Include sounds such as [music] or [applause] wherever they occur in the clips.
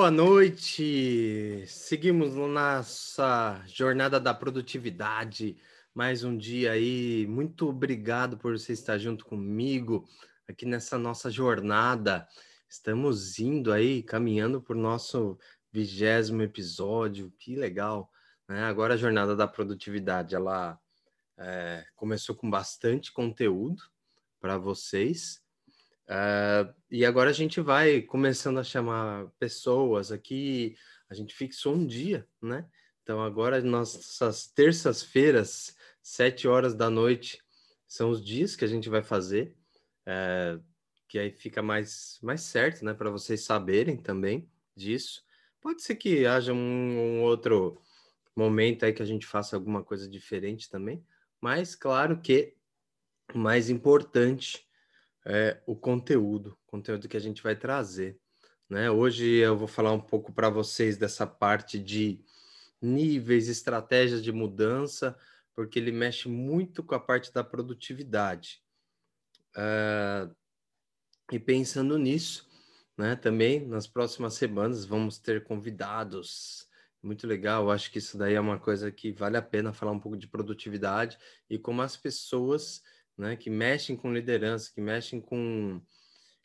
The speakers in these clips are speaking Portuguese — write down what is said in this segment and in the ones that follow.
Boa noite! Seguimos nossa jornada da produtividade. Mais um dia aí. Muito obrigado por você estar junto comigo aqui nessa nossa jornada. Estamos indo aí, caminhando para o nosso vigésimo episódio. Que legal! Né? Agora a jornada da produtividade, ela é, começou com bastante conteúdo para vocês. Uh, e agora a gente vai começando a chamar pessoas aqui. A gente fixou um dia, né? Então agora nossas terças-feiras, sete horas da noite, são os dias que a gente vai fazer. Uh, que aí fica mais, mais certo, né? Para vocês saberem também disso. Pode ser que haja um, um outro momento aí que a gente faça alguma coisa diferente também, mas claro que o mais importante é o conteúdo, conteúdo que a gente vai trazer. Né? Hoje eu vou falar um pouco para vocês dessa parte de níveis, estratégias de mudança, porque ele mexe muito com a parte da produtividade. Uh, e pensando nisso, né, também nas próximas semanas vamos ter convidados. Muito legal, acho que isso daí é uma coisa que vale a pena falar um pouco de produtividade e como as pessoas né, que mexem com liderança, que mexem com,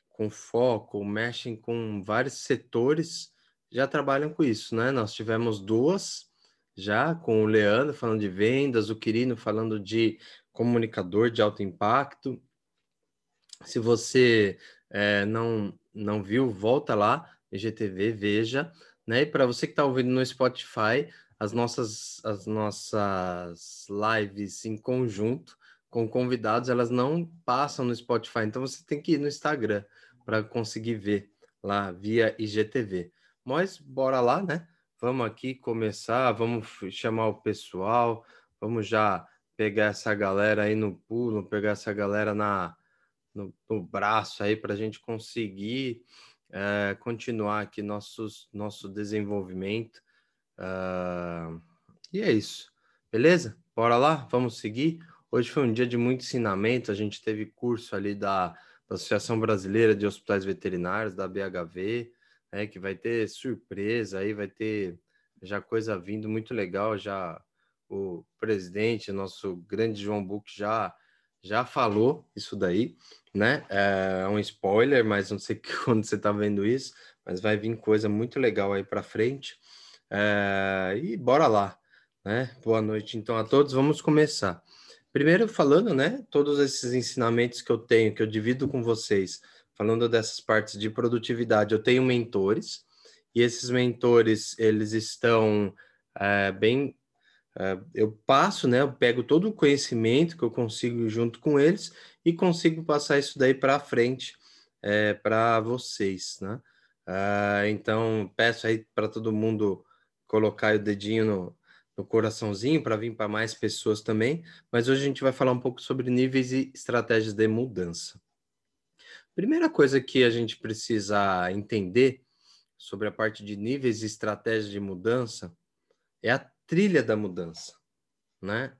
com foco, mexem com vários setores, já trabalham com isso, né? Nós tivemos duas já com o Leandro falando de vendas, o Quirino falando de comunicador de alto impacto. Se você é, não, não viu, volta lá, IGTV, veja. Né? E para você que está ouvindo no Spotify, as nossas, as nossas lives em conjunto com convidados, elas não passam no Spotify, então você tem que ir no Instagram para conseguir ver lá via IGTV. Mas bora lá, né? Vamos aqui começar, vamos chamar o pessoal, vamos já pegar essa galera aí no pulo, pegar essa galera na, no, no braço aí para a gente conseguir é, continuar aqui nossos, nosso desenvolvimento. Uh, e é isso, beleza? Bora lá, vamos seguir. Hoje foi um dia de muito ensinamento. A gente teve curso ali da, da Associação Brasileira de Hospitais Veterinários, da BHV, né, que vai ter surpresa aí, vai ter já coisa vindo muito legal. Já o presidente, nosso grande João Buc, já, já falou isso daí, né? É um spoiler, mas não sei [laughs] quando você está vendo isso, mas vai vir coisa muito legal aí para frente. É, e bora lá, né? Boa noite então a todos. Vamos começar. Primeiro, falando, né, todos esses ensinamentos que eu tenho, que eu divido com vocês, falando dessas partes de produtividade, eu tenho mentores, e esses mentores, eles estão é, bem. É, eu passo, né, eu pego todo o conhecimento que eu consigo junto com eles e consigo passar isso daí para frente é, para vocês, né? Ah, então, peço aí para todo mundo colocar o dedinho no, no coraçãozinho para vir para mais pessoas também, mas hoje a gente vai falar um pouco sobre níveis e estratégias de mudança. Primeira coisa que a gente precisa entender sobre a parte de níveis e estratégias de mudança é a trilha da mudança, né?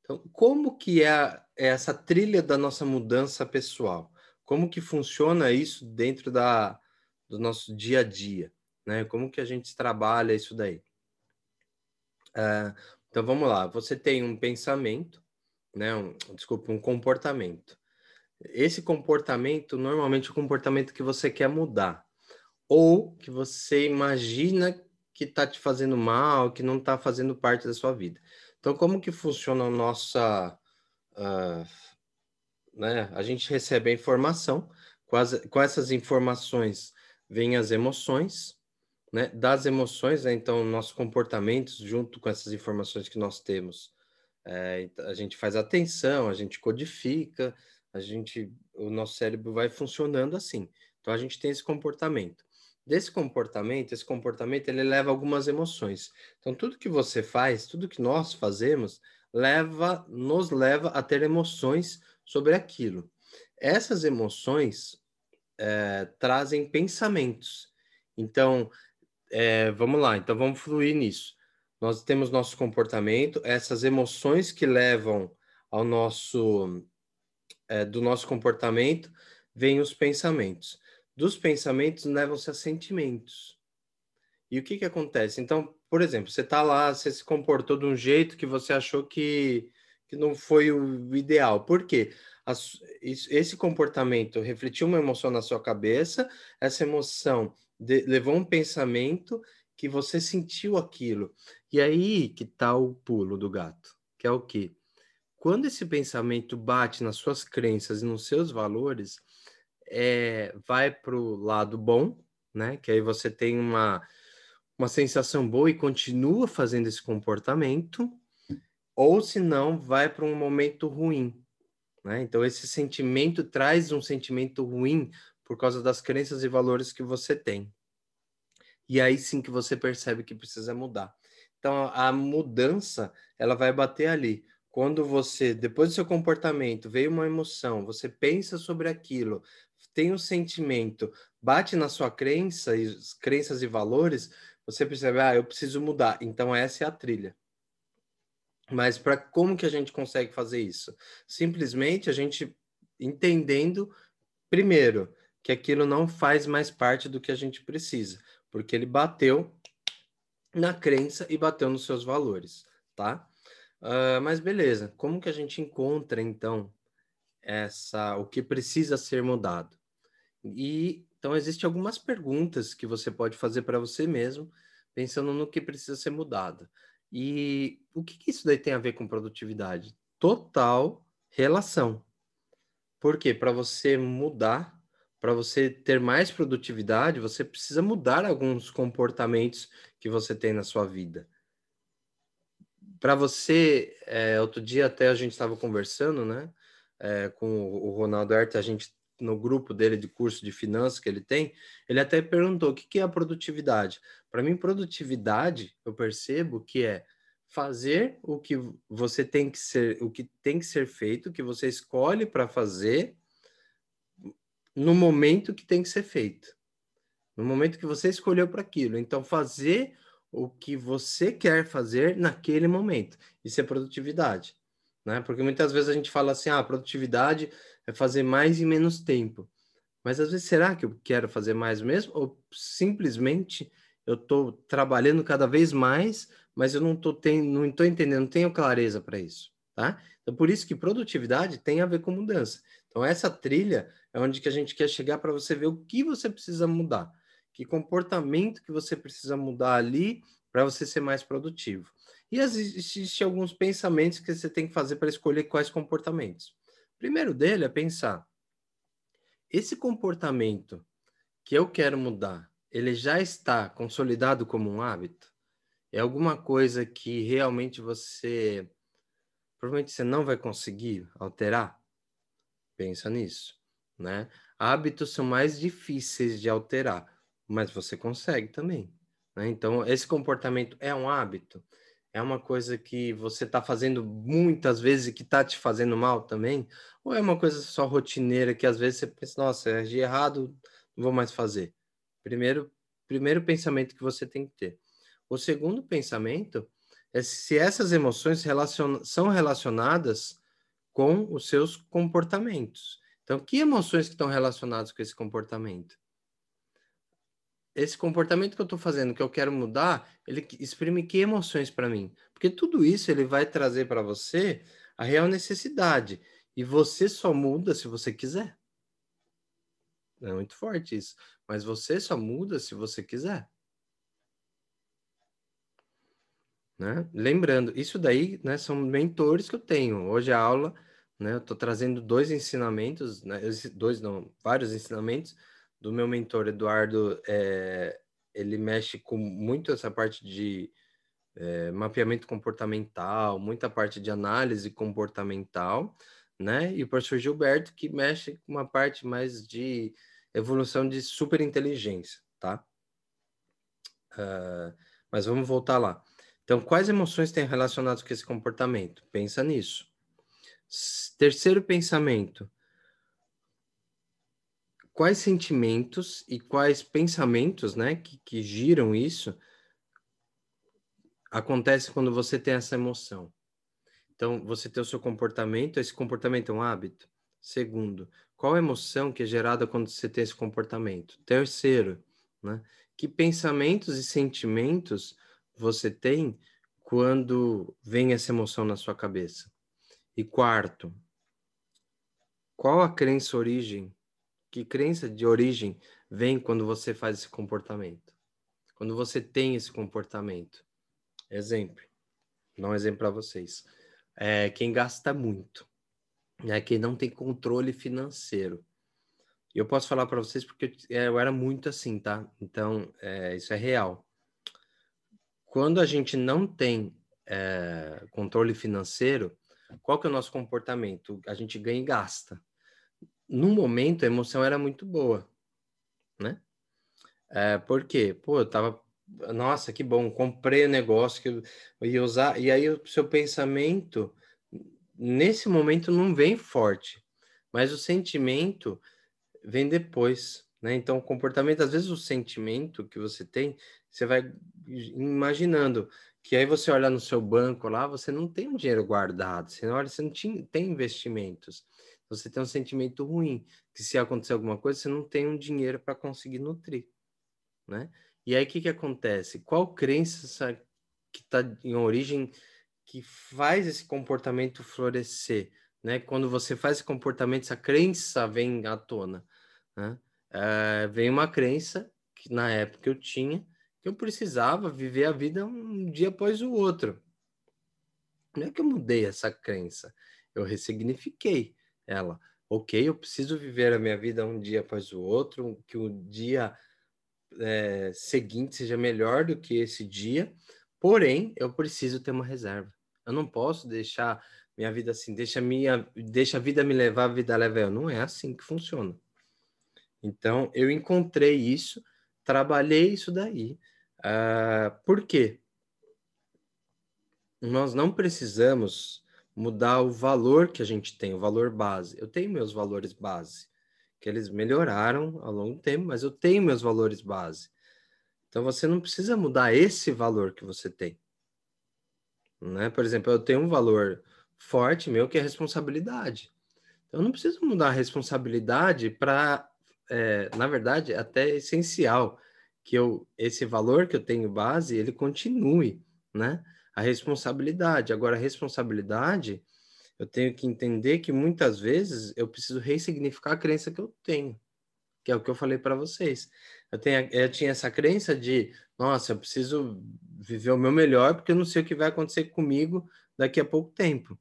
Então, como que é, é essa trilha da nossa mudança pessoal? Como que funciona isso dentro da, do nosso dia a dia, né? Como que a gente trabalha isso daí? Uh, então vamos lá, você tem um pensamento, né? Um, desculpa, um comportamento. Esse comportamento normalmente é o comportamento que você quer mudar, ou que você imagina que está te fazendo mal, que não está fazendo parte da sua vida. Então, como que funciona a nossa. Uh, né? A gente recebe a informação, com, as, com essas informações vêm as emoções, né, das emoções, né, então nossos comportamentos junto com essas informações que nós temos, é, a gente faz atenção, a gente codifica, a gente, o nosso cérebro vai funcionando assim. Então a gente tem esse comportamento. Desse comportamento, esse comportamento ele leva algumas emoções. Então tudo que você faz, tudo que nós fazemos, leva, nos leva a ter emoções sobre aquilo. Essas emoções é, trazem pensamentos. Então, é, vamos lá, então vamos fluir nisso. Nós temos nosso comportamento, essas emoções que levam ao nosso é, do nosso comportamento, vêm os pensamentos. dos pensamentos levam-se a sentimentos. E o que que acontece? Então, por exemplo, você está lá, você se comportou de um jeito que você achou que, que não foi o ideal. Por quê? Esse comportamento refletiu uma emoção na sua cabeça, essa emoção de, levou um pensamento que você sentiu aquilo. E aí que está o pulo do gato, que é o quê? Quando esse pensamento bate nas suas crenças e nos seus valores, é, vai para o lado bom, né? Que aí você tem uma uma sensação boa e continua fazendo esse comportamento, ou se não, vai para um momento ruim. Né? Então, esse sentimento traz um sentimento ruim por causa das crenças e valores que você tem. E aí sim que você percebe que precisa mudar. Então, a mudança, ela vai bater ali. Quando você, depois do seu comportamento, veio uma emoção, você pensa sobre aquilo, tem um sentimento, bate na sua crença, e crenças e valores, você percebe, ah, eu preciso mudar. Então essa é a trilha. Mas para como que a gente consegue fazer isso? Simplesmente a gente entendendo primeiro que aquilo não faz mais parte do que a gente precisa, porque ele bateu na crença e bateu nos seus valores, tá? Uh, mas beleza, como que a gente encontra então essa o que precisa ser mudado? E então, existem algumas perguntas que você pode fazer para você mesmo, pensando no que precisa ser mudado. E o que, que isso daí tem a ver com produtividade? Total relação. Por quê? Para você mudar, para você ter mais produtividade, você precisa mudar alguns comportamentos que você tem na sua vida. Para você, é, outro dia até a gente estava conversando, né, é, com o Ronaldo Herta, a gente no grupo dele de curso de finanças que ele tem, ele até perguntou o que, que é a produtividade. Para mim, produtividade, eu percebo que é fazer o que você tem que ser, o que tem que ser feito, que você escolhe para fazer no momento que tem que ser feito. No momento que você escolheu para aquilo. Então, fazer o que você quer fazer naquele momento. Isso é produtividade. Né? Porque muitas vezes a gente fala assim, ah, produtividade é fazer mais em menos tempo. Mas às vezes, será que eu quero fazer mais mesmo? Ou simplesmente eu estou trabalhando cada vez mais, mas eu não estou não entendendo, não tenho clareza para isso, tá? Então, por isso que produtividade tem a ver com mudança. Então, essa trilha é onde que a gente quer chegar para você ver o que você precisa mudar, que comportamento que você precisa mudar ali para você ser mais produtivo. E existem alguns pensamentos que você tem que fazer para escolher quais comportamentos primeiro dele é pensar: esse comportamento que eu quero mudar, ele já está consolidado como um hábito? É alguma coisa que realmente você provavelmente você não vai conseguir alterar? Pensa nisso, né? Hábitos são mais difíceis de alterar, mas você consegue também. Né? Então, esse comportamento é um hábito? é uma coisa que você está fazendo muitas vezes e que está te fazendo mal também? Ou é uma coisa só rotineira que às vezes você pensa, nossa, eu agi errado, não vou mais fazer? Primeiro, primeiro pensamento que você tem que ter. O segundo pensamento é se essas emoções relacion... são relacionadas com os seus comportamentos. Então, que emoções que estão relacionadas com esse comportamento? esse comportamento que eu estou fazendo, que eu quero mudar, ele exprime que emoções para mim? Porque tudo isso ele vai trazer para você a real necessidade. E você só muda se você quiser. É muito forte isso. Mas você só muda se você quiser. Né? Lembrando, isso daí né, são mentores que eu tenho. Hoje a aula, né, eu estou trazendo dois ensinamentos, né, dois não, vários ensinamentos do meu mentor Eduardo, é, ele mexe com muito essa parte de é, mapeamento comportamental, muita parte de análise comportamental, né? E o professor Gilberto, que mexe com uma parte mais de evolução de superinteligência, tá? Uh, mas vamos voltar lá. Então, quais emoções têm relacionadas com esse comportamento? Pensa nisso. Terceiro pensamento quais sentimentos e quais pensamentos, né, que, que giram isso, acontece quando você tem essa emoção. Então, você tem o seu comportamento, esse comportamento é um hábito. Segundo, qual a emoção que é gerada quando você tem esse comportamento? Terceiro, né? Que pensamentos e sentimentos você tem quando vem essa emoção na sua cabeça? E quarto, qual a crença origem? Que crença de origem vem quando você faz esse comportamento? Quando você tem esse comportamento? Exemplo, dar um exemplo para vocês. É, quem gasta muito, é quem não tem controle financeiro. E eu posso falar para vocês porque eu, é, eu, era muito assim, tá? Então, é, isso é real. Quando a gente não tem é, controle financeiro, qual que é o nosso comportamento? A gente ganha e gasta. No momento, a emoção era muito boa, né? É, por quê? Pô, eu tava nossa, que bom, comprei o negócio que eu ia usar. E aí o seu pensamento, nesse momento, não vem forte, mas o sentimento vem depois, né? Então, o comportamento, às vezes o sentimento que você tem, você vai imaginando que aí você olha no seu banco lá, você não tem um dinheiro guardado, você olha, você não tinha, tem investimentos. Você tem um sentimento ruim, que se acontecer alguma coisa, você não tem um dinheiro para conseguir nutrir, né? E aí o que, que acontece? Qual crença que está em origem que faz esse comportamento florescer? Né? Quando você faz esse comportamento, essa crença vem à tona. Né? É, vem uma crença que na época eu tinha, que eu precisava viver a vida um dia após o outro. Não é que eu mudei essa crença, eu ressignifiquei ela. Ok, eu preciso viver a minha vida um dia após o outro, que o dia é, seguinte seja melhor do que esse dia, porém, eu preciso ter uma reserva. Eu não posso deixar minha vida assim, deixa, minha, deixa a vida me levar, a vida leva eu. Não é assim que funciona. Então, eu encontrei isso, trabalhei isso daí. Uh, por quê? Nós não precisamos mudar o valor que a gente tem, o valor base. Eu tenho meus valores base que eles melhoraram ao longo do tempo, mas eu tenho meus valores base. Então você não precisa mudar esse valor que você tem. Né? Por exemplo, eu tenho um valor forte meu que é responsabilidade. Então eu não preciso mudar a responsabilidade para, é, na verdade, até essencial que eu esse valor que eu tenho base ele continue, né? A responsabilidade. Agora a responsabilidade eu tenho que entender que muitas vezes eu preciso ressignificar a crença que eu tenho, que é o que eu falei para vocês. Eu, tenho, eu tinha essa crença de, nossa, eu preciso viver o meu melhor porque eu não sei o que vai acontecer comigo daqui a pouco tempo.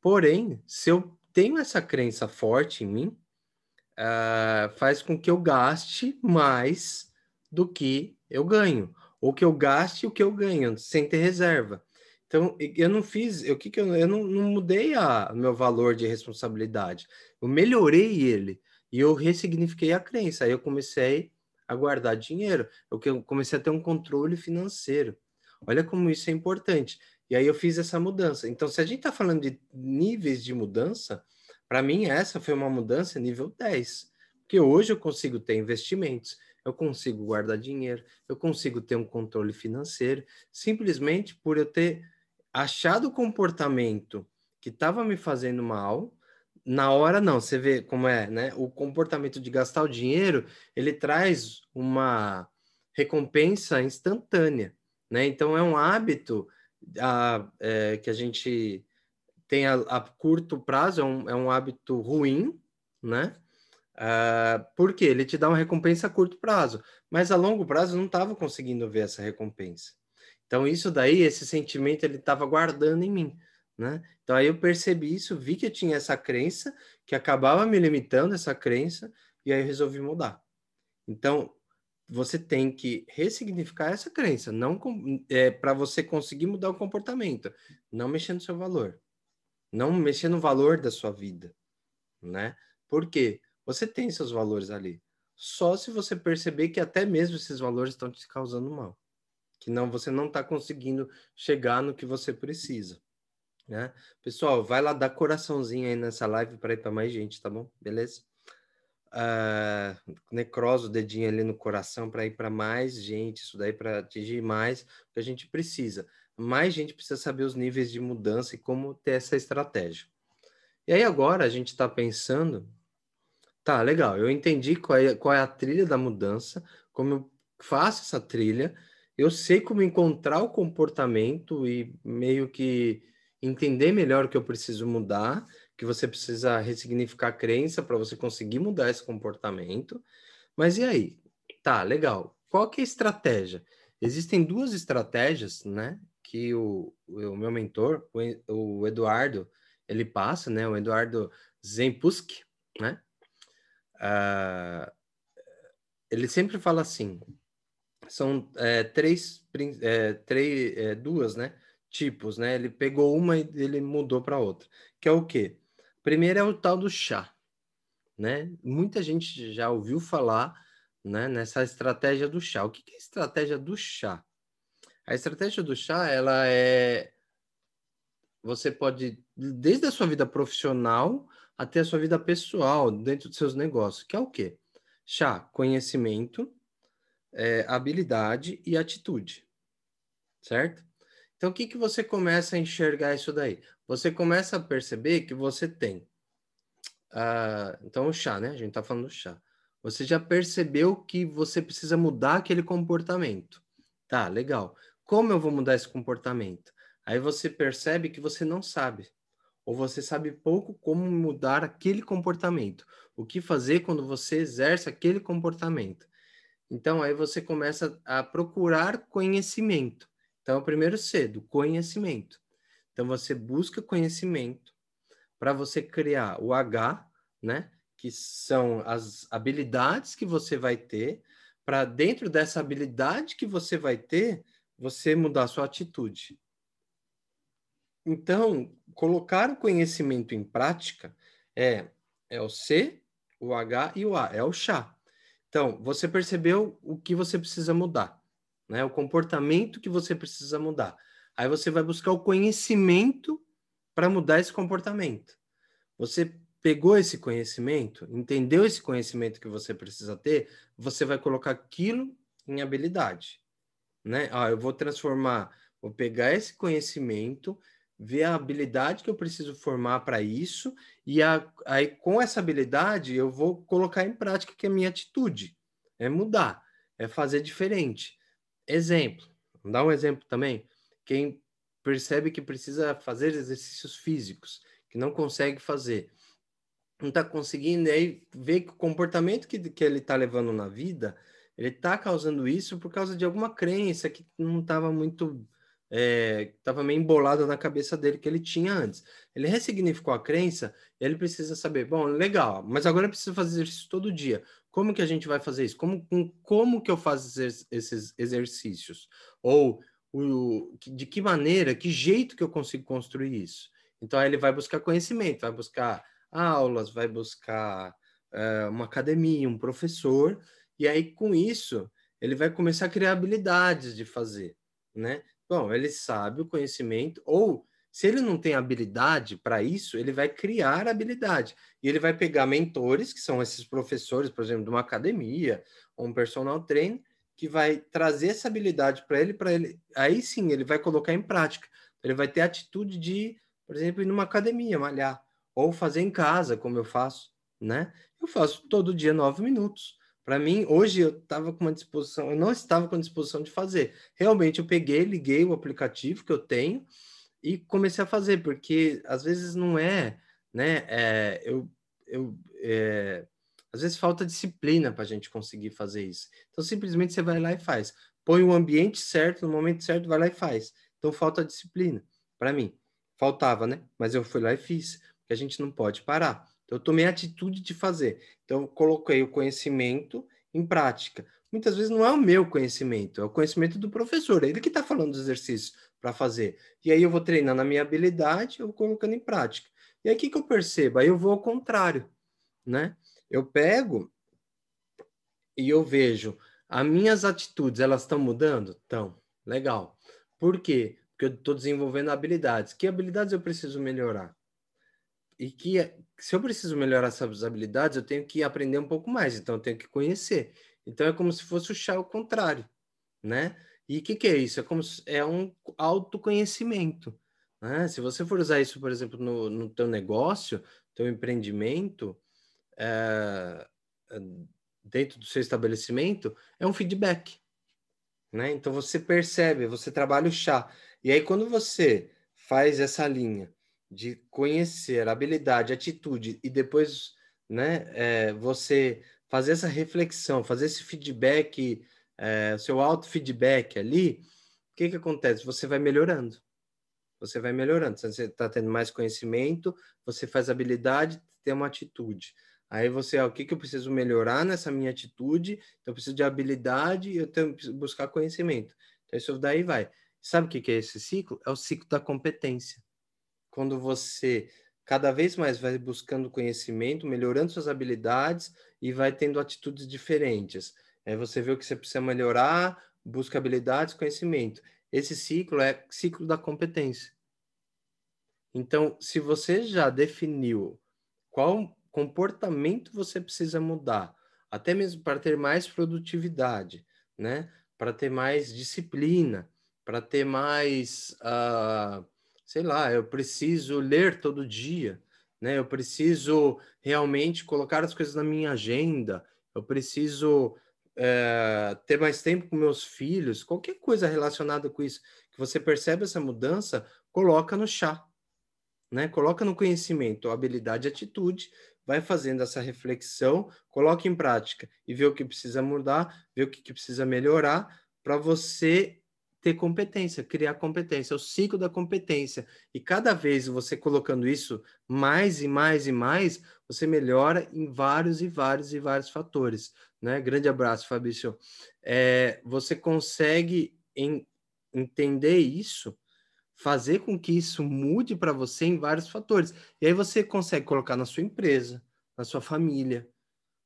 Porém, se eu tenho essa crença forte em mim, uh, faz com que eu gaste mais do que eu ganho, ou que eu gaste o que eu ganho, sem ter reserva. Então, eu não fiz, eu, que que eu, eu não, não mudei a meu valor de responsabilidade. Eu melhorei ele e eu ressignifiquei a crença. Aí eu comecei a guardar dinheiro. Eu comecei a ter um controle financeiro. Olha como isso é importante. E aí eu fiz essa mudança. Então, se a gente está falando de níveis de mudança, para mim essa foi uma mudança nível 10. Porque hoje eu consigo ter investimentos, eu consigo guardar dinheiro, eu consigo ter um controle financeiro, simplesmente por eu ter achado o comportamento que estava me fazendo mal, na hora não, você vê como é, né? O comportamento de gastar o dinheiro, ele traz uma recompensa instantânea, né? Então é um hábito a, é, que a gente tem a, a curto prazo, é um, é um, hábito ruim, né? Uh, porque ele te dá uma recompensa a curto prazo, mas a longo prazo não estava conseguindo ver essa recompensa. Então, isso daí, esse sentimento, ele estava guardando em mim, né? Então, aí eu percebi isso, vi que eu tinha essa crença, que acabava me limitando essa crença, e aí eu resolvi mudar. Então, você tem que ressignificar essa crença, não é, para você conseguir mudar o comportamento, não mexer no seu valor, não mexer no valor da sua vida, né? Por quê? Você tem seus valores ali. Só se você perceber que até mesmo esses valores estão te causando mal que não você não está conseguindo chegar no que você precisa. Né? Pessoal, vai lá dar coraçãozinho aí nessa live para ir para mais gente, tá bom? Beleza? Uh, necrosa o dedinho ali no coração para ir para mais gente, isso daí para atingir mais, que a gente precisa. Mais gente precisa saber os níveis de mudança e como ter essa estratégia. E aí agora a gente está pensando, tá, legal, eu entendi qual é, qual é a trilha da mudança, como eu faço essa trilha, eu sei como encontrar o comportamento e meio que entender melhor o que eu preciso mudar, que você precisa ressignificar a crença para você conseguir mudar esse comportamento. Mas e aí? Tá, legal. Qual que é a estratégia? Existem duas estratégias, né, que o, o meu mentor, o, o Eduardo, ele passa, né, o Eduardo Zempusk, né, uh, ele sempre fala assim, são é, três, é, três é, duas, né, tipos, né, ele pegou uma e ele mudou para outra, que é o quê? Primeiro é o tal do chá, né, muita gente já ouviu falar né, nessa estratégia do chá. O que é a estratégia do chá? A estratégia do chá, ela é você pode desde a sua vida profissional até a sua vida pessoal, dentro dos seus negócios, que é o quê? Chá, conhecimento, é, habilidade e atitude, certo? Então, o que, que você começa a enxergar isso daí? Você começa a perceber que você tem. Uh, então, o chá, né? A gente está falando do chá. Você já percebeu que você precisa mudar aquele comportamento. Tá, legal. Como eu vou mudar esse comportamento? Aí você percebe que você não sabe. Ou você sabe pouco como mudar aquele comportamento. O que fazer quando você exerce aquele comportamento. Então, aí você começa a procurar conhecimento. Então, o primeiro C, do conhecimento. Então, você busca conhecimento para você criar o H, né? que são as habilidades que você vai ter, para dentro dessa habilidade que você vai ter, você mudar sua atitude. Então, colocar o conhecimento em prática é, é o C, o H e o A, é o chá. Então, você percebeu o que você precisa mudar, né? O comportamento que você precisa mudar. Aí você vai buscar o conhecimento para mudar esse comportamento. Você pegou esse conhecimento, entendeu esse conhecimento que você precisa ter, você vai colocar aquilo em habilidade, né? Ah, eu vou transformar, vou pegar esse conhecimento, ver a habilidade que eu preciso formar para isso e a, aí com essa habilidade eu vou colocar em prática que a minha atitude, é mudar, é fazer diferente. Exemplo, vou dar um exemplo também. Quem percebe que precisa fazer exercícios físicos, que não consegue fazer, não está conseguindo, aí ver que o comportamento que, que ele está levando na vida, ele está causando isso por causa de alguma crença que não estava muito. Estava é, meio embolada na cabeça dele que ele tinha antes. Ele ressignificou a crença, ele precisa saber, bom, legal, mas agora eu preciso fazer isso todo dia. Como que a gente vai fazer isso? Como, como que eu faço esses exercícios? Ou o, de que maneira, que jeito que eu consigo construir isso? Então aí ele vai buscar conhecimento, vai buscar aulas, vai buscar uh, uma academia, um professor, e aí com isso ele vai começar a criar habilidades de fazer, né? Bom, ele sabe o conhecimento, ou se ele não tem habilidade para isso, ele vai criar habilidade. E ele vai pegar mentores, que são esses professores, por exemplo, de uma academia, ou um personal trainer, que vai trazer essa habilidade para ele, para ele. Aí sim, ele vai colocar em prática. Ele vai ter a atitude de, por exemplo, ir numa academia, malhar ou fazer em casa, como eu faço, né? Eu faço todo dia nove minutos. Para mim, hoje eu estava com uma disposição, eu não estava com disposição de fazer. Realmente eu peguei, liguei o aplicativo que eu tenho e comecei a fazer, porque às vezes não é, né? É, eu, eu, é, às vezes falta disciplina para a gente conseguir fazer isso. Então simplesmente você vai lá e faz. Põe o ambiente certo, no momento certo, vai lá e faz. Então falta disciplina para mim. Faltava, né? Mas eu fui lá e fiz que a gente não pode parar. Eu tomei a atitude de fazer. Então, eu coloquei o conhecimento em prática. Muitas vezes não é o meu conhecimento, é o conhecimento do professor, é ele que está falando dos exercícios para fazer. E aí eu vou treinando a minha habilidade, eu vou colocando em prática. E aí o que, que eu percebo? Aí eu vou ao contrário, né? Eu pego e eu vejo as minhas atitudes, elas estão mudando? Estão. Legal. Por quê? Porque eu estou desenvolvendo habilidades. Que habilidades eu preciso melhorar? E que se eu preciso melhorar essas habilidades, eu tenho que aprender um pouco mais, então eu tenho que conhecer. Então é como se fosse o chá ao contrário, né? E o que, que é isso? É como se, é um autoconhecimento, Né? Se você for usar isso, por exemplo, no, no teu negócio, teu empreendimento, é, dentro do seu estabelecimento, é um feedback. Né? Então você percebe, você trabalha o chá. E aí, quando você faz essa linha de conhecer habilidade, atitude e depois né, é, você fazer essa reflexão, fazer esse feedback, é, seu auto-feedback ali, o que, que acontece? Você vai melhorando. Você vai melhorando. Você está tendo mais conhecimento, você faz habilidade, tem uma atitude. Aí você, ó, o que, que eu preciso melhorar nessa minha atitude? Então, eu preciso de habilidade e eu tenho que buscar conhecimento. Então, isso daí vai. Sabe o que, que é esse ciclo? É o ciclo da competência. Quando você cada vez mais vai buscando conhecimento, melhorando suas habilidades e vai tendo atitudes diferentes. Aí você vê o que você precisa melhorar, busca habilidades, conhecimento. Esse ciclo é ciclo da competência. Então, se você já definiu qual comportamento você precisa mudar, até mesmo para ter mais produtividade, né? Para ter mais disciplina, para ter mais, uh, sei lá, eu preciso ler todo dia, né? Eu preciso realmente colocar as coisas na minha agenda, eu preciso é, ter mais tempo com meus filhos, qualquer coisa relacionada com isso, que você percebe essa mudança, coloca no chá, né? Coloca no conhecimento, habilidade e atitude, vai fazendo essa reflexão, coloca em prática e vê o que precisa mudar, vê o que, que precisa melhorar para você ter competência, criar competência, é o ciclo da competência. E cada vez você colocando isso mais e mais e mais, você melhora em vários e vários e vários fatores. Né? Grande abraço, Fabrício. É, você consegue em, entender isso, fazer com que isso mude para você em vários fatores. E aí você consegue colocar na sua empresa, na sua família.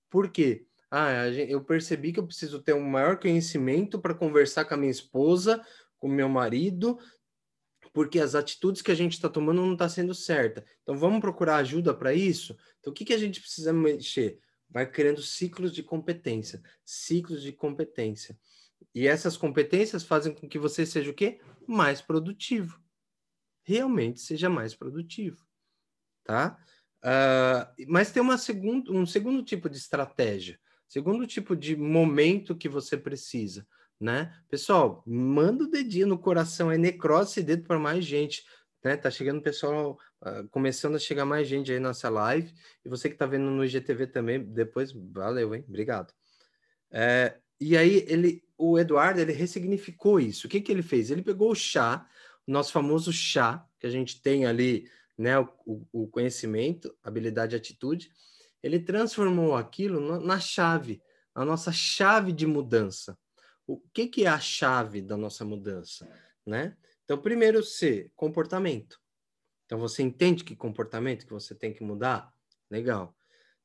Por quê? Ah, eu percebi que eu preciso ter um maior conhecimento para conversar com a minha esposa, com meu marido, porque as atitudes que a gente está tomando não está sendo certa. Então vamos procurar ajuda para isso. Então o que, que a gente precisa mexer? Vai criando ciclos de competência, ciclos de competência. E essas competências fazem com que você seja o quê? Mais produtivo. Realmente seja mais produtivo, tá? Uh, mas tem uma segundo, um segundo tipo de estratégia. Segundo tipo de momento que você precisa, né? Pessoal, manda o dedinho no coração, é necrose dedo para mais gente, né? Tá chegando pessoal, uh, começando a chegar mais gente aí nessa live, e você que tá vendo no IGTV também, depois, valeu, hein? Obrigado. É, e aí, ele, o Eduardo, ele ressignificou isso. O que que ele fez? Ele pegou o chá, o nosso famoso chá, que a gente tem ali, né, o, o conhecimento, habilidade e atitude, ele transformou aquilo na chave, a nossa chave de mudança. O que, que é a chave da nossa mudança, né? Então, primeiro C, comportamento. Então, você entende que comportamento que você tem que mudar? Legal.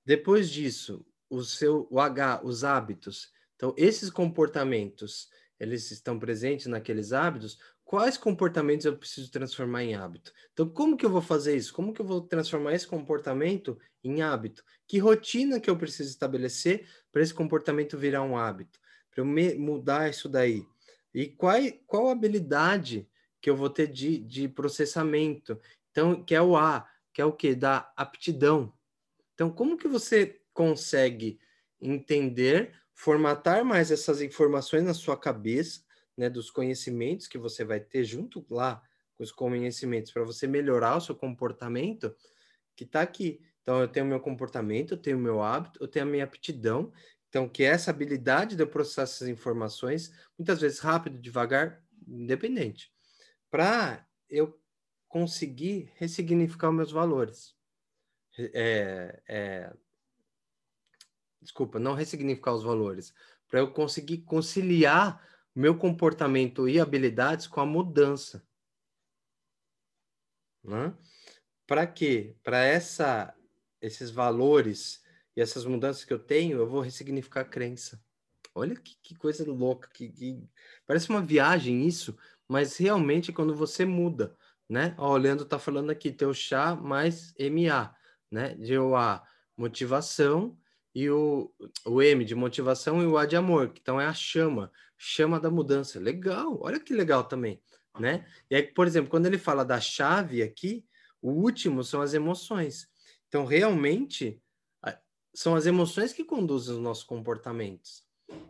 Depois disso, o seu o H, os hábitos. Então, esses comportamentos, eles estão presentes naqueles hábitos quais comportamentos eu preciso transformar em hábito. Então, como que eu vou fazer isso? Como que eu vou transformar esse comportamento em hábito? Que rotina que eu preciso estabelecer para esse comportamento virar um hábito? Para eu mudar isso daí? E qual, qual habilidade que eu vou ter de, de processamento? Então, que é o A, que é o que? Da aptidão. Então, como que você consegue entender, formatar mais essas informações na sua cabeça, né, dos conhecimentos que você vai ter junto lá com os conhecimentos para você melhorar o seu comportamento, que está aqui. Então, eu tenho meu comportamento, eu tenho meu hábito, eu tenho a minha aptidão. Então, que é essa habilidade de eu processar essas informações, muitas vezes rápido, devagar, independente, para eu conseguir ressignificar os meus valores. É, é, desculpa, não ressignificar os valores, para eu conseguir conciliar meu comportamento e habilidades com a mudança. Né? Para quê? Para essa esses valores e essas mudanças que eu tenho, eu vou ressignificar a crença. Olha que, que coisa louca, que, que, parece uma viagem isso, mas realmente quando você muda, né? Ó, o Leandro tá falando aqui, teu chá mais MA, né? De A, motivação, e o, o M de motivação e o A de amor, então é a chama chama da mudança. Legal, olha que legal também. né? E aí, por exemplo, quando ele fala da chave aqui, o último são as emoções. Então, realmente, são as emoções que conduzem os nossos comportamentos.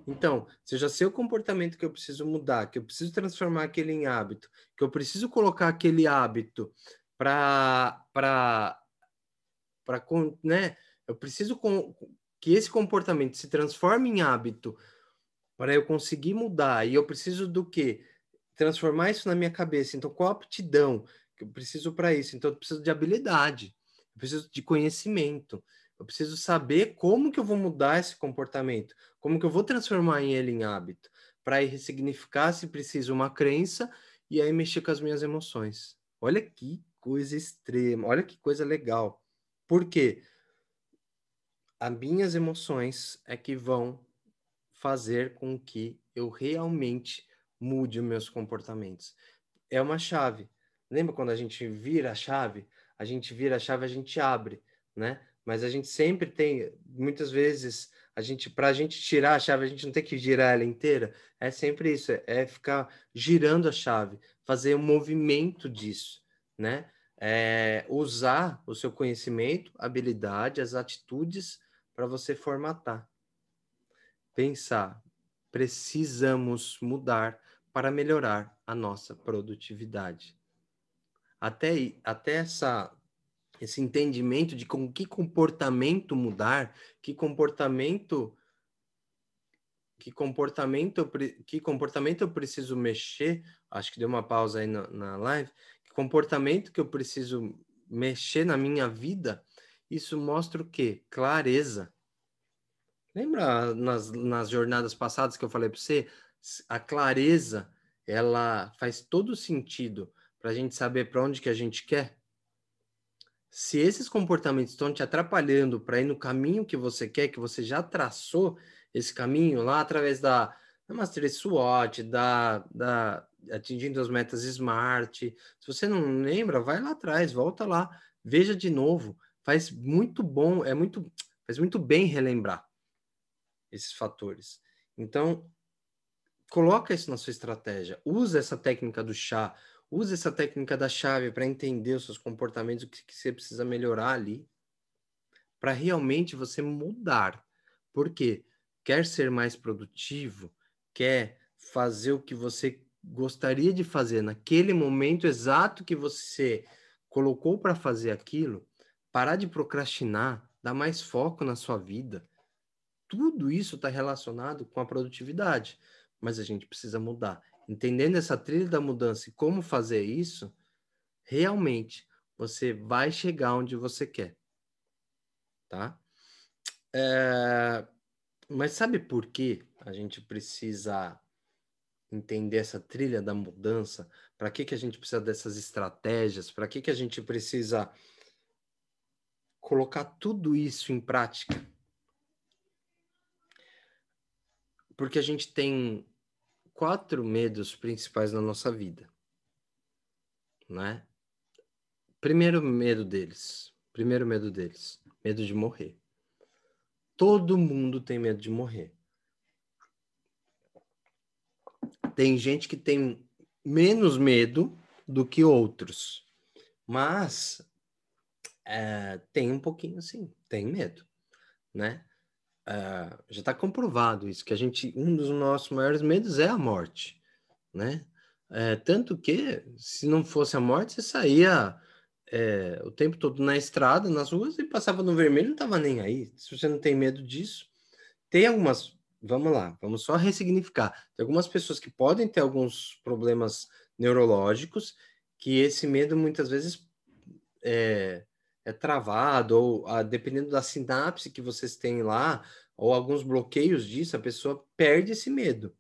Então, se eu já sei o comportamento que eu preciso mudar, que eu preciso transformar aquele em hábito, que eu preciso colocar aquele hábito para para para né, eu preciso que esse comportamento se transforme em hábito para eu conseguir mudar. E eu preciso do quê? Transformar isso na minha cabeça. Então, qual a aptidão que eu preciso para isso? Então, eu preciso de habilidade, eu preciso de conhecimento. Eu preciso saber como que eu vou mudar esse comportamento, como que eu vou transformar ele em hábito, para ressignificar, se preciso, uma crença e aí mexer com as minhas emoções. Olha que coisa extrema, olha que coisa legal. Por quê? As minhas emoções é que vão fazer com que eu realmente mude os meus comportamentos. É uma chave. Lembra quando a gente vira a chave? A gente vira a chave, a gente abre, né? mas a gente sempre tem, muitas vezes, a gente para a gente tirar a chave, a gente não tem que girar ela inteira. É sempre isso, é, é ficar girando a chave, fazer um movimento disso, né? É, usar o seu conhecimento, habilidade, as atitudes para você formatar. Pensar, precisamos mudar para melhorar a nossa produtividade. Até, até essa esse entendimento de com que comportamento mudar, que comportamento que comportamento que comportamento eu preciso mexer, acho que deu uma pausa aí na, na live, que comportamento que eu preciso mexer na minha vida, isso mostra o quê? Clareza. Lembra nas, nas jornadas passadas que eu falei para você? A clareza, ela faz todo sentido para a gente saber para onde que a gente quer se esses comportamentos estão te atrapalhando para ir no caminho que você quer, que você já traçou esse caminho lá através da, da Mastery SWOT, da, da atingindo as metas SMART. Se você não lembra, vai lá atrás, volta lá, veja de novo. Faz muito bom, é muito, faz muito bem relembrar esses fatores. Então, coloca isso na sua estratégia, usa essa técnica do chá, Use essa técnica da chave para entender os seus comportamentos, o que, que você precisa melhorar ali, para realmente você mudar. Porque quer ser mais produtivo, quer fazer o que você gostaria de fazer naquele momento exato que você colocou para fazer aquilo, parar de procrastinar, dar mais foco na sua vida. Tudo isso está relacionado com a produtividade, mas a gente precisa mudar entendendo essa trilha da mudança e como fazer isso, realmente você vai chegar onde você quer, tá? É... Mas sabe por que a gente precisa entender essa trilha da mudança? Para que, que a gente precisa dessas estratégias? Para que, que a gente precisa colocar tudo isso em prática? Porque a gente tem quatro medos principais na nossa vida, né? Primeiro medo deles, primeiro medo deles, medo de morrer. Todo mundo tem medo de morrer. Tem gente que tem menos medo do que outros, mas é, tem um pouquinho sim, tem medo, né? uh, já está comprovado isso, que a gente, um dos nossos maiores medos é a morte, né? É, tanto que, se não fosse a morte, você saía é, o tempo todo na estrada, nas ruas, e passava no vermelho, não estava nem aí. Se você não tem medo disso, tem algumas. Vamos lá, vamos só ressignificar. Tem algumas pessoas que podem ter alguns problemas neurológicos, que esse medo muitas vezes é, é travado, ou a, dependendo da sinapse que vocês têm lá, ou alguns bloqueios disso, a pessoa perde esse medo,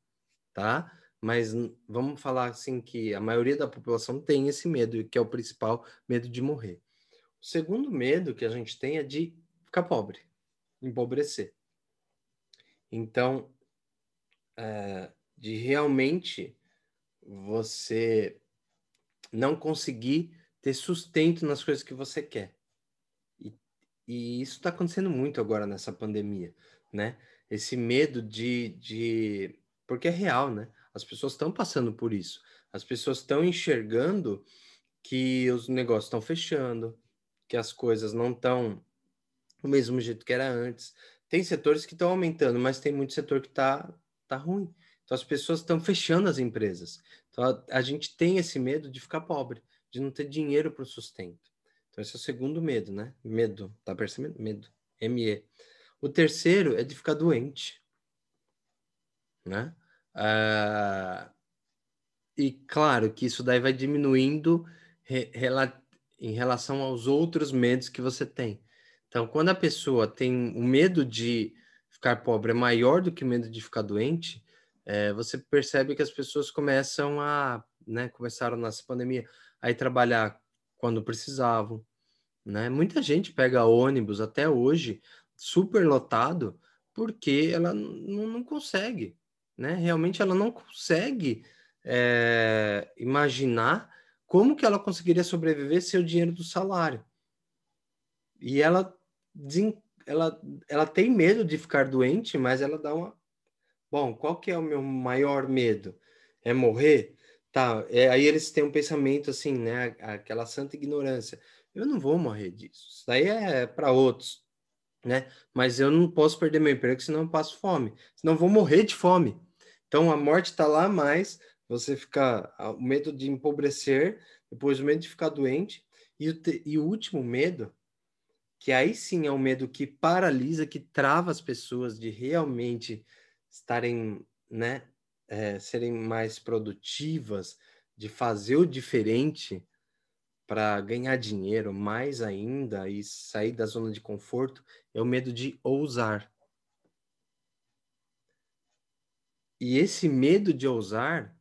tá? Mas vamos falar assim que a maioria da população tem esse medo, que é o principal medo de morrer. O segundo medo que a gente tem é de ficar pobre, empobrecer. Então, é, de realmente você não conseguir ter sustento nas coisas que você quer. E isso está acontecendo muito agora nessa pandemia, né? Esse medo de, de. Porque é real, né? As pessoas estão passando por isso. As pessoas estão enxergando que os negócios estão fechando, que as coisas não estão do mesmo jeito que era antes. Tem setores que estão aumentando, mas tem muito setor que está tá ruim. Então as pessoas estão fechando as empresas. Então a, a, gente tem esse medo de ficar pobre, de não ter dinheiro para o sustento. Então esse é o segundo medo, né? Medo, tá percebendo? Medo. ME. O terceiro é de ficar doente, né? Ah, e claro que isso daí vai diminuindo re, em relação aos outros medos que você tem. Então, quando a pessoa tem o medo de ficar pobre é maior do que o medo de ficar doente, é, você percebe que as pessoas começam a, né, começaram nessa pandemia a trabalhar quando precisavam, né? Muita gente pega ônibus até hoje super lotado porque ela não consegue, né? Realmente ela não consegue é, imaginar como que ela conseguiria sobreviver sem o dinheiro do salário. E ela, ela, ela tem medo de ficar doente, mas ela dá uma. Bom, qual que é o meu maior medo? É morrer? Tá, é, aí eles têm um pensamento assim, né? Aquela santa ignorância. Eu não vou morrer disso. Isso daí é para outros, né? Mas eu não posso perder meu emprego, senão eu passo fome. Senão eu vou morrer de fome. Então a morte está lá, mas você fica o medo de empobrecer, depois o medo de ficar doente e o, te, e o último medo, que aí sim é o medo que paralisa, que trava as pessoas de realmente estarem, né, é, serem mais produtivas, de fazer o diferente para ganhar dinheiro mais ainda e sair da zona de conforto, é o medo de ousar. E esse medo de ousar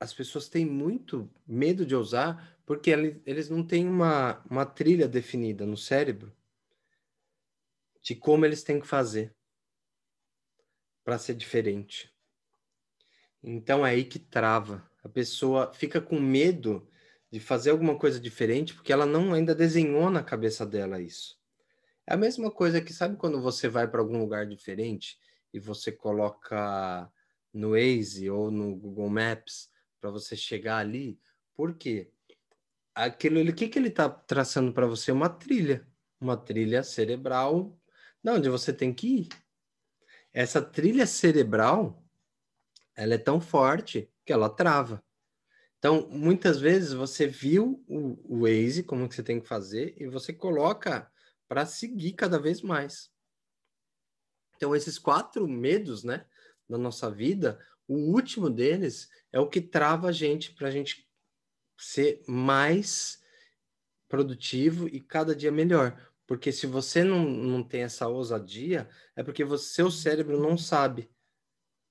as pessoas têm muito medo de ousar porque eles não têm uma, uma trilha definida no cérebro de como eles têm que fazer para ser diferente. Então é aí que trava. A pessoa fica com medo de fazer alguma coisa diferente porque ela não ainda desenhou na cabeça dela isso. É a mesma coisa que sabe quando você vai para algum lugar diferente e você coloca no Waze ou no Google Maps para você chegar ali. Por quê? Aquilo, o que, que ele está traçando para você? Uma trilha, uma trilha cerebral, não, onde você tem que ir. Essa trilha cerebral, ela é tão forte que ela trava. Então, muitas vezes você viu o, o Waze, como que você tem que fazer, e você coloca para seguir cada vez mais. Então, esses quatro medos, né, da nossa vida, o último deles é o que trava a gente para a gente ser mais produtivo e cada dia melhor. Porque se você não, não tem essa ousadia, é porque você, seu cérebro não sabe.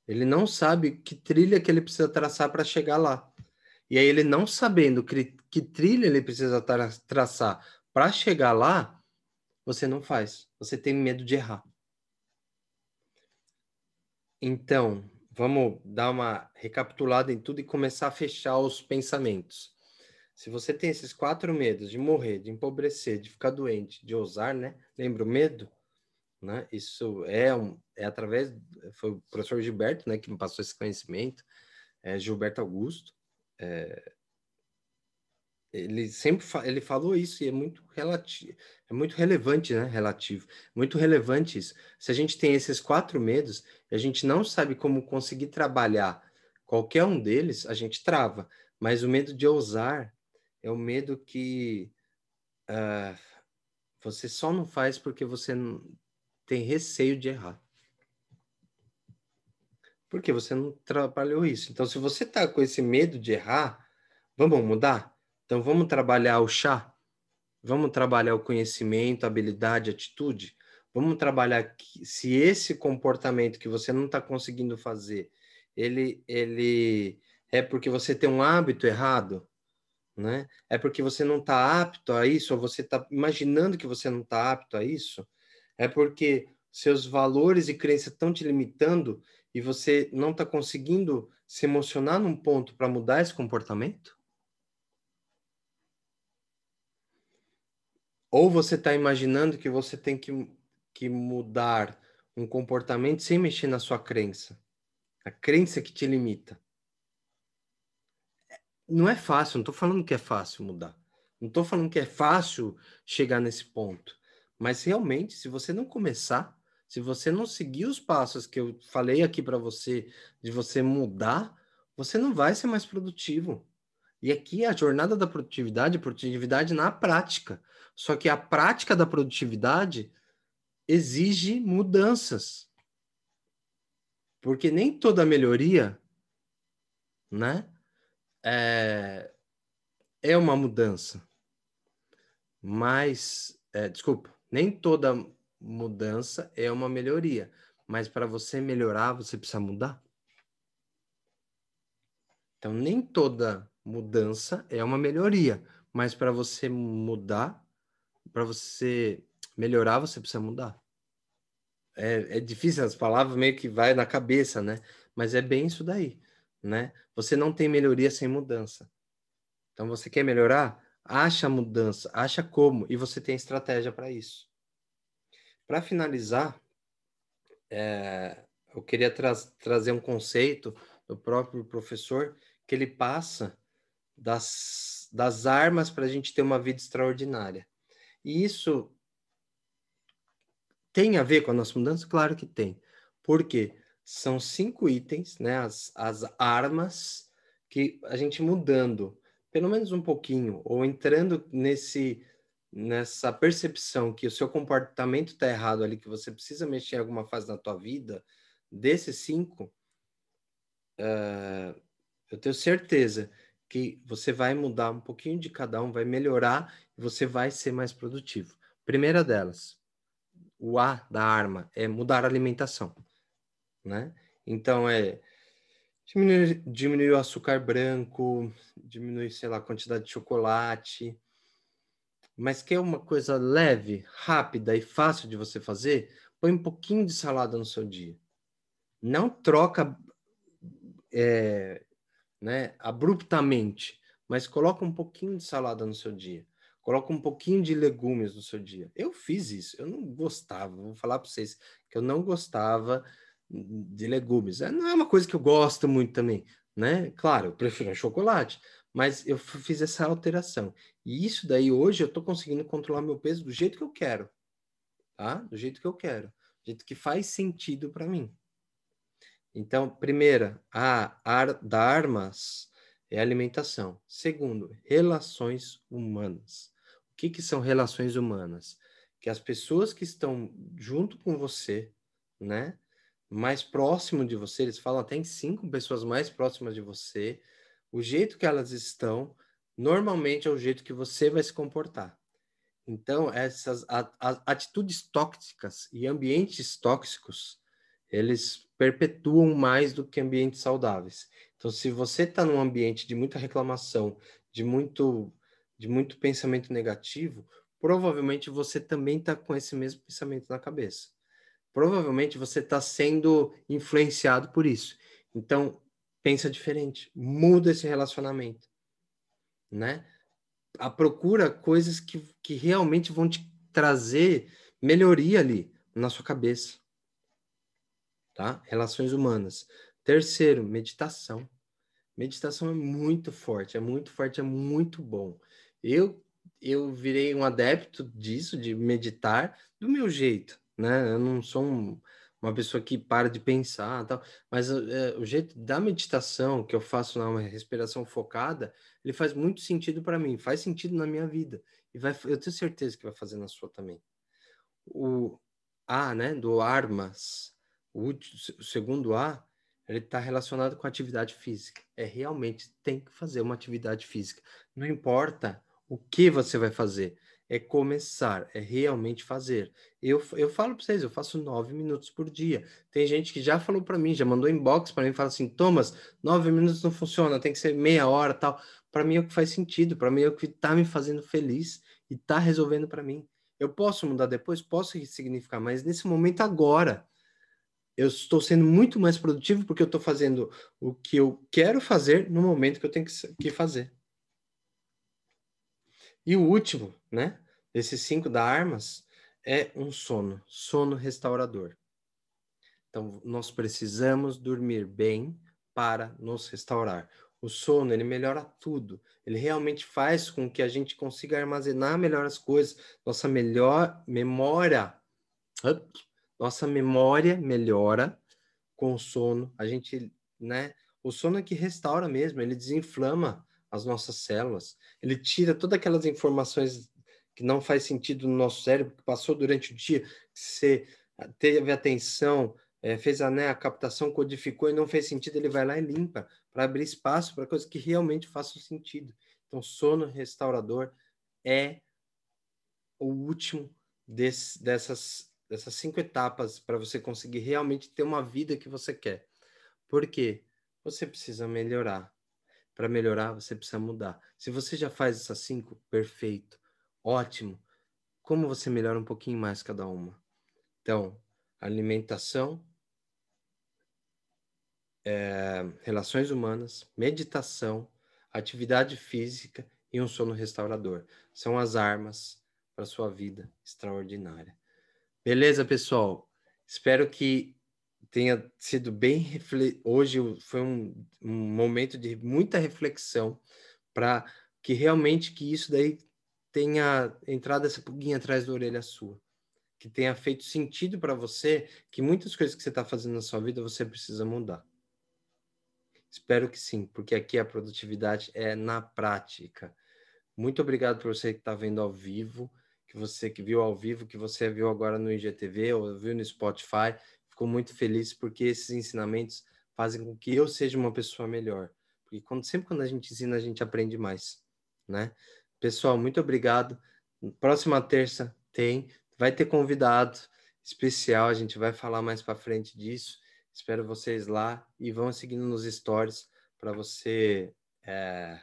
Ele não sabe que trilha que ele precisa traçar para chegar lá. E aí, ele não sabendo que, que trilha ele precisa tra traçar para chegar lá, você não faz. Você tem medo de errar. Então, vamos dar uma recapitulada em tudo e começar a fechar os pensamentos. Se você tem esses quatro medos de morrer, de empobrecer, de ficar doente, de ousar, né? Lembra o medo? Né? Isso é, um, é através, foi o professor Gilberto, né, que me passou esse conhecimento, é Gilberto Augusto, é, ele sempre fa ele falou isso e é muito relativo, é muito relevante, né? Relativo, muito relevante isso. Se a gente tem esses quatro medos e a gente não sabe como conseguir trabalhar qualquer um deles, a gente trava. Mas o medo de ousar é o medo que uh, você só não faz porque você tem receio de errar. Porque você não trabalhou isso. Então, se você está com esse medo de errar, vamos mudar? Então vamos trabalhar o chá, vamos trabalhar o conhecimento, habilidade, atitude. Vamos trabalhar que, se esse comportamento que você não está conseguindo fazer, ele, ele é porque você tem um hábito errado, né? É porque você não está apto a isso, ou você está imaginando que você não está apto a isso. É porque seus valores e crenças estão te limitando e você não está conseguindo se emocionar num ponto para mudar esse comportamento? Ou você está imaginando que você tem que, que mudar um comportamento sem mexer na sua crença. A crença que te limita. Não é fácil, não estou falando que é fácil mudar. Não estou falando que é fácil chegar nesse ponto. Mas realmente, se você não começar, se você não seguir os passos que eu falei aqui para você, de você mudar, você não vai ser mais produtivo. E aqui a jornada da produtividade, produtividade na prática. Só que a prática da produtividade exige mudanças. Porque nem toda melhoria, né, é, é uma mudança. Mas, é, desculpa, nem toda mudança é uma melhoria. Mas para você melhorar, você precisa mudar. Então, nem toda mudança é uma melhoria, mas para você mudar, para você melhorar, você precisa mudar. É, é difícil, as palavras meio que vai na cabeça, né? Mas é bem isso daí, né? Você não tem melhoria sem mudança. Então, você quer melhorar? Acha a mudança, acha como, e você tem estratégia para isso. Para finalizar, é, eu queria tra trazer um conceito do próprio professor que ele passa das, das armas para a gente ter uma vida extraordinária. E isso tem a ver com a nossa mudança? Claro que tem. Por quê? São cinco itens, né? As, as armas que a gente mudando, pelo menos um pouquinho, ou entrando nesse nessa percepção que o seu comportamento está errado ali, que você precisa mexer em alguma fase da tua vida, desses cinco, uh, eu tenho certeza que você vai mudar um pouquinho de cada um, vai melhorar você vai ser mais produtivo. Primeira delas, o A da arma é mudar a alimentação, né? Então é diminuir, diminuir o açúcar branco, diminuir, sei lá, a quantidade de chocolate, mas quer uma coisa leve, rápida e fácil de você fazer, põe um pouquinho de salada no seu dia. Não troca é, né, abruptamente, mas coloca um pouquinho de salada no seu dia. Coloca um pouquinho de legumes no seu dia. Eu fiz isso, eu não gostava, vou falar para vocês que eu não gostava de legumes. É, não é uma coisa que eu gosto muito também, né? Claro, eu prefiro chocolate, mas eu fiz essa alteração. E isso daí hoje eu estou conseguindo controlar meu peso do jeito que eu quero, tá? Do jeito que eu quero, do jeito que faz sentido para mim. Então, primeira, a ar, da armas é alimentação. Segundo, relações humanas. O que, que são relações humanas? Que as pessoas que estão junto com você, né, mais próximo de você, eles falam até em cinco pessoas mais próximas de você, o jeito que elas estão, normalmente é o jeito que você vai se comportar. Então, essas atitudes tóxicas e ambientes tóxicos, eles perpetuam mais do que ambientes saudáveis. Então, se você está num ambiente de muita reclamação, de muito, de muito pensamento negativo, provavelmente você também está com esse mesmo pensamento na cabeça. Provavelmente você está sendo influenciado por isso. Então, pensa diferente, muda esse relacionamento, né? A procura coisas que, que realmente vão te trazer melhoria ali na sua cabeça tá? Relações humanas. Terceiro, meditação. Meditação é muito forte, é muito forte, é muito bom. Eu eu virei um adepto disso, de meditar do meu jeito, né? Eu não sou um, uma pessoa que para de pensar, tal, mas é, o jeito da meditação que eu faço na respiração focada, ele faz muito sentido para mim, faz sentido na minha vida e vai, eu tenho certeza que vai fazer na sua também. O A, né, do armas, o, o segundo A, ele está relacionado com atividade física. É realmente tem que fazer uma atividade física. Não importa o que você vai fazer, é começar, é realmente fazer. Eu, eu falo para vocês, eu faço nove minutos por dia. Tem gente que já falou para mim, já mandou inbox para mim, fala assim, Thomas, nove minutos não funciona, tem que ser meia hora, tal. Para mim é o que faz sentido, para mim é o que está me fazendo feliz e está resolvendo para mim. Eu posso mudar depois, posso significar, mas nesse momento agora eu estou sendo muito mais produtivo porque eu estou fazendo o que eu quero fazer no momento que eu tenho que fazer. E o último, né, desses cinco da armas, é um sono, sono restaurador. Então, nós precisamos dormir bem para nos restaurar. O sono, ele melhora tudo. Ele realmente faz com que a gente consiga armazenar melhor as coisas. Nossa melhor memória, nossa memória melhora com o sono. A gente, né? O sono é que restaura mesmo, ele desinflama as nossas células. Ele tira todas aquelas informações que não faz sentido no nosso cérebro, que passou durante o dia, que você teve atenção, é, fez a, né, a captação, codificou e não fez sentido, ele vai lá e limpa para abrir espaço para coisas que realmente façam sentido. Então, sono restaurador é o último desse, dessas, dessas cinco etapas para você conseguir realmente ter uma vida que você quer. Por quê? Você precisa melhorar. Para melhorar, você precisa mudar. Se você já faz essas cinco, perfeito, ótimo. Como você melhora um pouquinho mais cada uma? Então, alimentação, é, relações humanas, meditação, atividade física e um sono restaurador. São as armas para sua vida extraordinária. Beleza, pessoal? Espero que tenha sido bem hoje foi um, um momento de muita reflexão para que realmente que isso daí tenha entrado essa pulguinha atrás da orelha sua, que tenha feito sentido para você, que muitas coisas que você está fazendo na sua vida você precisa mudar. Espero que sim, porque aqui a produtividade é na prática. Muito obrigado por você que está vendo ao vivo, que você que viu ao vivo, que você viu agora no IGTV ou viu no Spotify. Fico muito feliz porque esses ensinamentos fazem com que eu seja uma pessoa melhor. Porque quando, sempre quando a gente ensina, a gente aprende mais, né? Pessoal, muito obrigado. Próxima terça tem, vai ter convidado especial, a gente vai falar mais para frente disso. Espero vocês lá e vão seguindo nos stories para você é,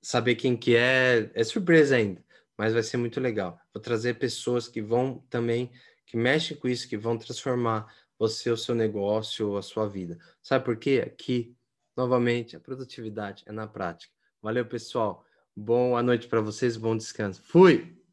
saber quem que é. É surpresa ainda, mas vai ser muito legal. Vou trazer pessoas que vão também, que mexem com isso, que vão transformar você, o seu negócio, a sua vida. Sabe por quê? Aqui, novamente, a produtividade é na prática. Valeu, pessoal. Boa noite para vocês, bom descanso. Fui!